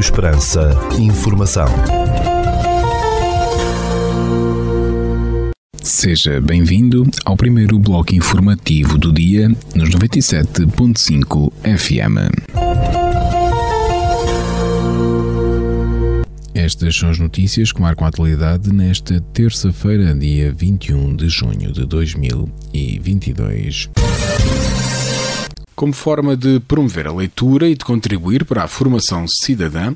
Rádio Esperança. Informação. Seja bem-vindo ao primeiro bloco informativo do dia nos 97.5 FM. Estas são as notícias que marcam a atualidade nesta terça-feira, dia 21 de junho de 2022. Como forma de promover a leitura e de contribuir para a formação cidadã,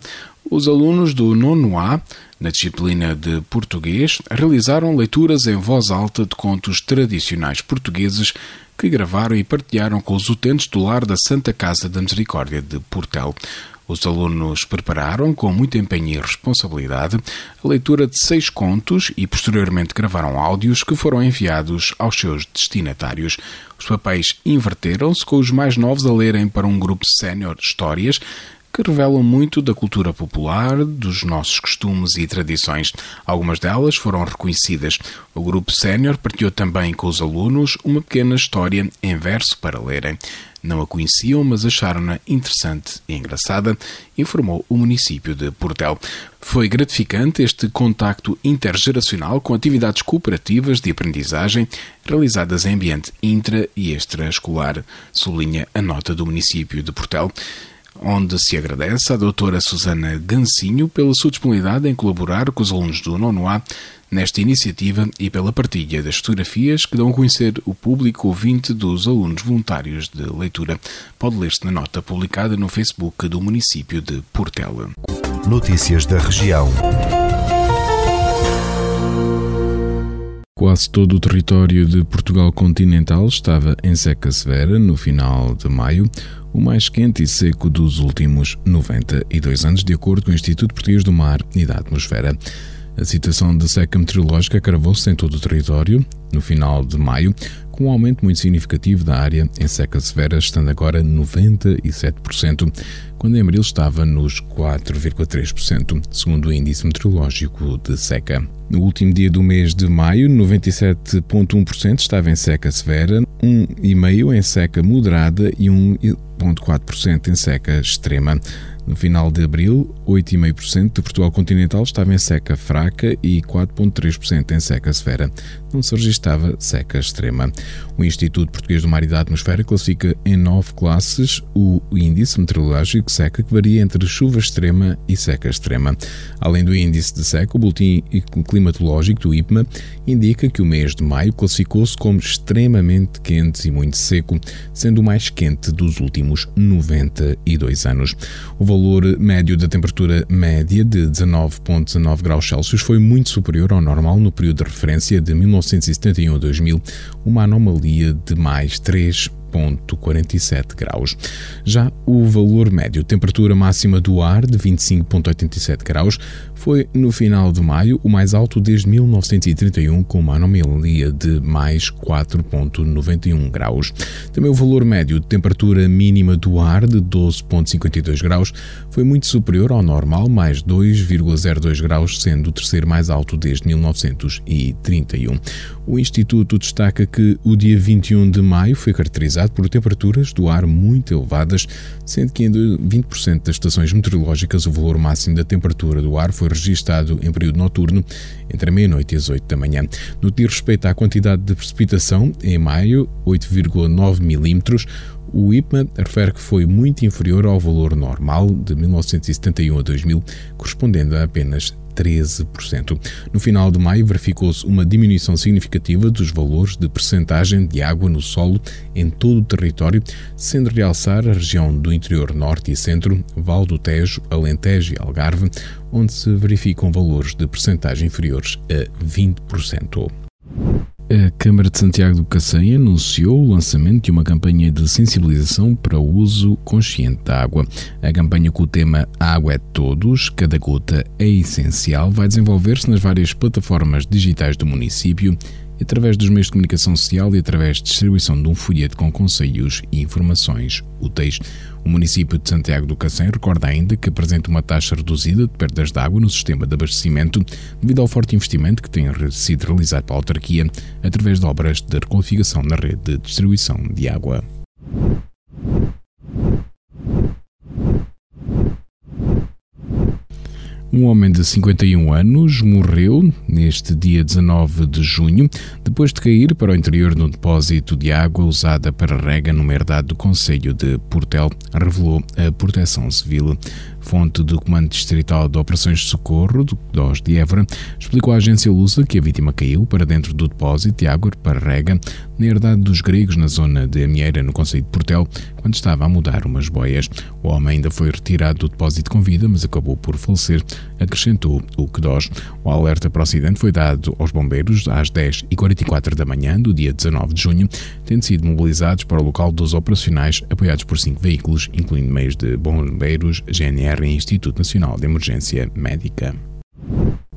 os alunos do nono A, na disciplina de português, realizaram leituras em voz alta de contos tradicionais portugueses que gravaram e partilharam com os utentes do lar da Santa Casa da Misericórdia de Portel. Os alunos prepararam, com muito empenho e responsabilidade, a leitura de seis contos e posteriormente gravaram áudios que foram enviados aos seus destinatários. Os papéis inverteram-se, com os mais novos a lerem para um grupo sénior histórias que revelam muito da cultura popular, dos nossos costumes e tradições. Algumas delas foram reconhecidas. O grupo sénior partilhou também com os alunos uma pequena história em verso para lerem. Não a conheciam, mas acharam-na interessante e engraçada, informou o município de Portel. Foi gratificante este contacto intergeracional com atividades cooperativas de aprendizagem realizadas em ambiente intra e extraescolar, sublinha a nota do município de Portel onde se agradece à doutora Susana Gancinho pela sua disponibilidade em colaborar com os alunos do nono A nesta iniciativa e pela partilha das fotografias que dão a conhecer o público ouvinte dos alunos voluntários de leitura. Pode ler-se na nota publicada no Facebook do município de Portela. Notícias da região. Quase todo o território de Portugal continental estava em seca severa no final de maio, o mais quente e seco dos últimos 92 anos, de acordo com o Instituto Português do Mar e da Atmosfera. A situação de seca meteorológica agravou-se em todo o território no final de maio, com um aumento muito significativo da área em seca severa, estando agora 97%, quando em abril estava nos 4,3%, segundo o índice meteorológico de seca. No último dia do mês de maio, 97,1% estava em seca severa, 1,5% em seca moderada e 1,4% em seca extrema. No final de abril, 8,5% de Portugal continental estava em seca fraca e 4,3% em seca severa. Não se registava seca extrema. O Instituto Português do Mar e da Atmosfera classifica em nove classes o índice meteorológico seca que varia entre chuva extrema e seca extrema. Além do índice de seca, o Boletim Climatológico do IPMA indica que o mês de maio classificou-se como extremamente quente e muito seco, sendo o mais quente dos últimos 92 anos. O valor médio da temperatura média de 19,19 graus Celsius foi muito superior ao normal no período de referência de 1971 a 2000, uma anomalia de mais 3 20,47 graus. Já o valor médio, temperatura máxima do ar de 25,87 graus, foi no final de maio o mais alto desde 1931, com uma anomalia de mais 4,91 graus. Também o valor médio de temperatura mínima do ar de 12,52 graus foi muito superior ao normal, mais 2,02 graus, sendo o terceiro mais alto desde 1931. O Instituto destaca que o dia 21 de maio foi caracterizado por temperaturas do ar muito elevadas, sendo que em 20% das estações meteorológicas o valor máximo da temperatura do ar foi registado em período noturno, entre a meia-noite e as 8 da manhã. No que diz respeito à quantidade de precipitação, em maio, 8,9 milímetros, o IPMA refere que foi muito inferior ao valor normal de 1971 a 2000, correspondendo a apenas 13%. No final de maio, verificou-se uma diminuição significativa dos valores de percentagem de água no solo em todo o território, sendo realçar a região do interior norte e centro, Val do Tejo, Alentejo e Algarve, onde se verificam valores de percentagem inferiores a 20%. A Câmara de Santiago do Cacém anunciou o lançamento de uma campanha de sensibilização para o uso consciente da água. A campanha com o tema Água é Todos, cada gota é essencial, vai desenvolver-se nas várias plataformas digitais do município através dos meios de comunicação social e através de distribuição de um folheto com conselhos e informações úteis. O município de Santiago do Cacém recorda ainda que apresenta uma taxa reduzida de perdas de água no sistema de abastecimento devido ao forte investimento que tem sido realizado pela autarquia através de obras de requalificação na rede de distribuição de água. Um homem de 51 anos morreu neste dia 19 de junho depois de cair para o interior de um depósito de água usada para rega numa herdade do Conselho de Portel, revelou a Proteção Civil. Fonte do Comando Distrital de Operações de Socorro, do DOS de Évora, explicou à agência Lusa que a vítima caiu para dentro do depósito de água para rega na herdade dos gregos na zona de Amieira, no Conselho de Portel, quando estava a mudar umas boias. O homem ainda foi retirado do depósito com vida, mas acabou por falecer, acrescentou o QDOS. O alerta para o acidente foi dado aos bombeiros às 10h44 da manhã do dia 19 de junho, tendo sido mobilizados para o local dos operacionais, apoiados por cinco veículos, incluindo meios de bombeiros, GNR e Instituto Nacional de Emergência Médica.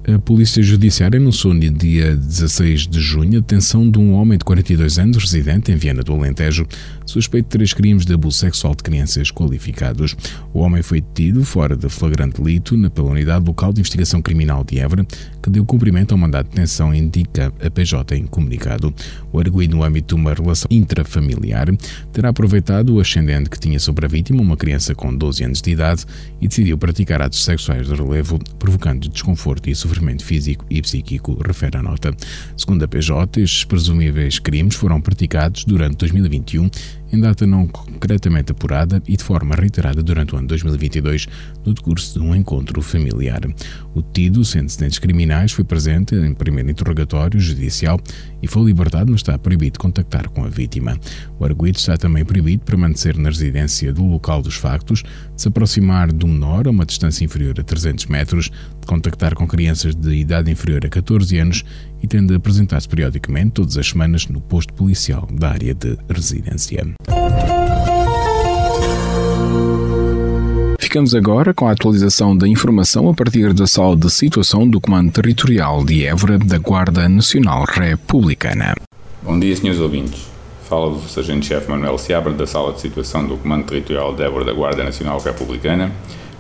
A Polícia Judiciária anunciou no dia 16 de junho a detenção de um homem de 42 anos, residente em Viana do Alentejo, suspeito de três crimes de abuso sexual de crianças qualificados. O homem foi detido fora de flagrante delito pela Unidade Local de Investigação Criminal de Évora, que deu cumprimento ao mandato de detenção, indica a PJ em comunicado. O arguido, no âmbito de uma relação intrafamiliar, terá aproveitado o ascendente que tinha sobre a vítima, uma criança com 12 anos de idade, e decidiu praticar atos sexuais de relevo, provocando desconforto e sofrimento físico e psíquico, refere a nota. Segundo a PJ, estes presumíveis crimes foram praticados durante 2021 em data não concretamente apurada e de forma reiterada durante o ano 2022 no decurso de um encontro familiar. O detido, sem antecedentes criminais, foi presente em primeiro interrogatório judicial e foi libertado, mas está proibido contactar com a vítima. O arguido está também proibido permanecer na residência do local dos factos, de se aproximar um menor a uma distância inferior a 300 metros, de contactar com crianças de idade inferior a 14 anos e tende a apresentar-se periodicamente, todas as semanas, no posto policial da área de residência. Ficamos agora com a atualização da informação a partir da sala de situação do Comando Territorial de Évora da Guarda Nacional Republicana. Bom dia, senhores ouvintes. Fala o Sargento-Chefe Manuel Seabra da sala de situação do Comando Territorial de Évora da Guarda Nacional Republicana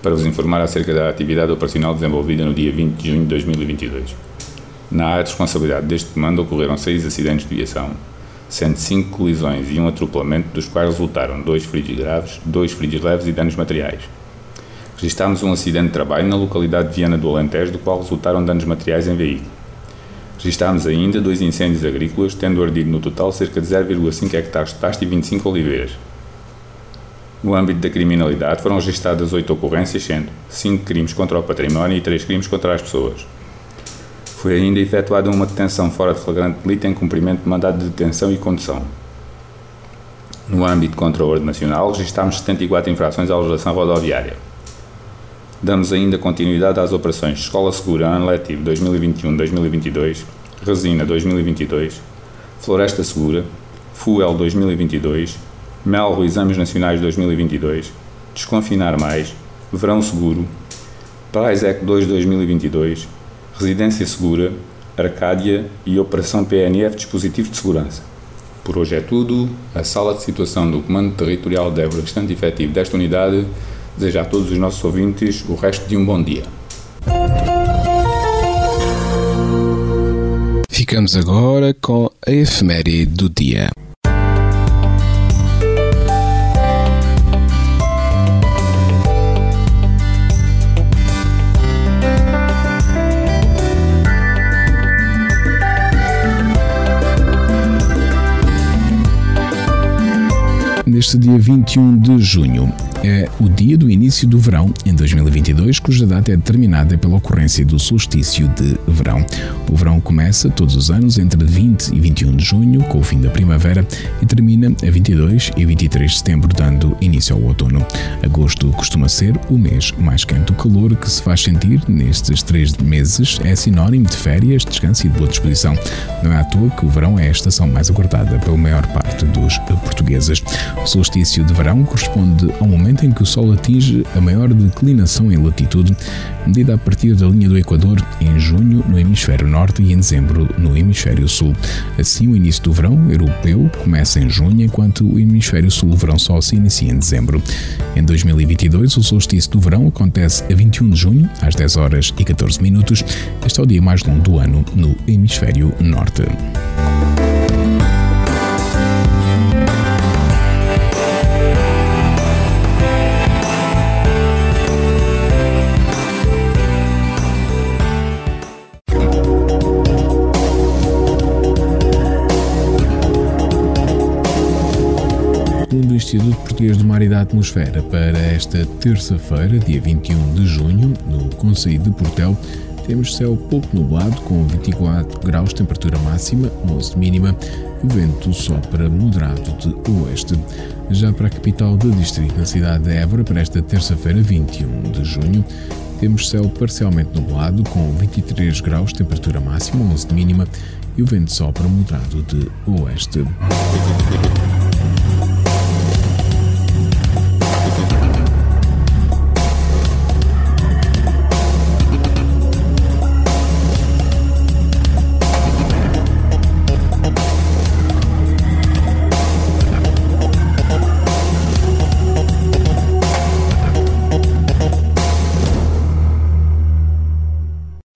para vos informar acerca da atividade operacional desenvolvida no dia 20 de junho de 2022. Na área de responsabilidade deste comando ocorreram seis acidentes de viação, sendo cinco colisões e um atropelamento, dos quais resultaram dois feridos graves, dois feridos leves e danos materiais. Registámos um acidente de trabalho na localidade de Viana do Alentejo, do qual resultaram danos materiais em veículo. Registámos ainda dois incêndios agrícolas, tendo ardido no total cerca de 0,5 hectares de pasto e 25 oliveiras. No âmbito da criminalidade foram registadas oito ocorrências, sendo cinco crimes contra o património e três crimes contra as pessoas. Foi ainda efetuada uma detenção fora de flagrante delito em cumprimento de mandado de detenção e condução. No âmbito contra a ordem nacional, registámos 74 infrações à legislação rodoviária. Damos ainda continuidade às operações Escola Segura Ano Letivo 2021-2022, Resina 2022, Floresta Segura, FUEL 2022, MELRO Exames Nacionais 2022, Desconfinar Mais, Verão Seguro, PAISEC 2 2022, Residência Segura, Arcádia e Operação PNF Dispositivo de Segurança. Por hoje é tudo. A sala de situação do Comando Territorial de Évora, restante efetivo desta unidade, deseja a todos os nossos ouvintes o resto de um bom dia. Ficamos agora com a efeméride do dia. Neste dia 21 de junho. É o dia do início do verão em 2022, cuja data é determinada pela ocorrência do solstício de verão. O verão começa todos os anos entre 20 e 21 de junho, com o fim da primavera, e termina a 22 e 23 de setembro, dando início ao outono. Agosto costuma ser o mês mais quente. O calor que se faz sentir nestes três meses é sinónimo de férias, descanso e de boa disposição. Não é à toa que o verão é a estação mais aguardada pela maior parte dos portugueses. O solstício de verão corresponde ao momento em que o Sol atinge a maior declinação em latitude, medida a partir da linha do Equador em junho no hemisfério norte e em dezembro no hemisfério sul. Assim, o início do verão europeu começa em junho, enquanto o hemisfério sul, o verão só se inicia em dezembro. Em 2022, o solstício do verão acontece a 21 de junho, às 10 horas e 14 minutos. Este é o dia mais longo do ano no hemisfério norte. Instituto Português do Mar e da Atmosfera para esta terça-feira, dia 21 de junho, no Conselho de Portel, temos céu pouco nublado, com 24 graus temperatura máxima, 11 mínima, e vento sopra moderado de oeste. Já para a capital do distrito, na cidade de Évora, para esta terça-feira, 21 de junho, temos céu parcialmente nublado, com 23 graus temperatura máxima, 11 de mínima, e o vento sopra moderado de oeste.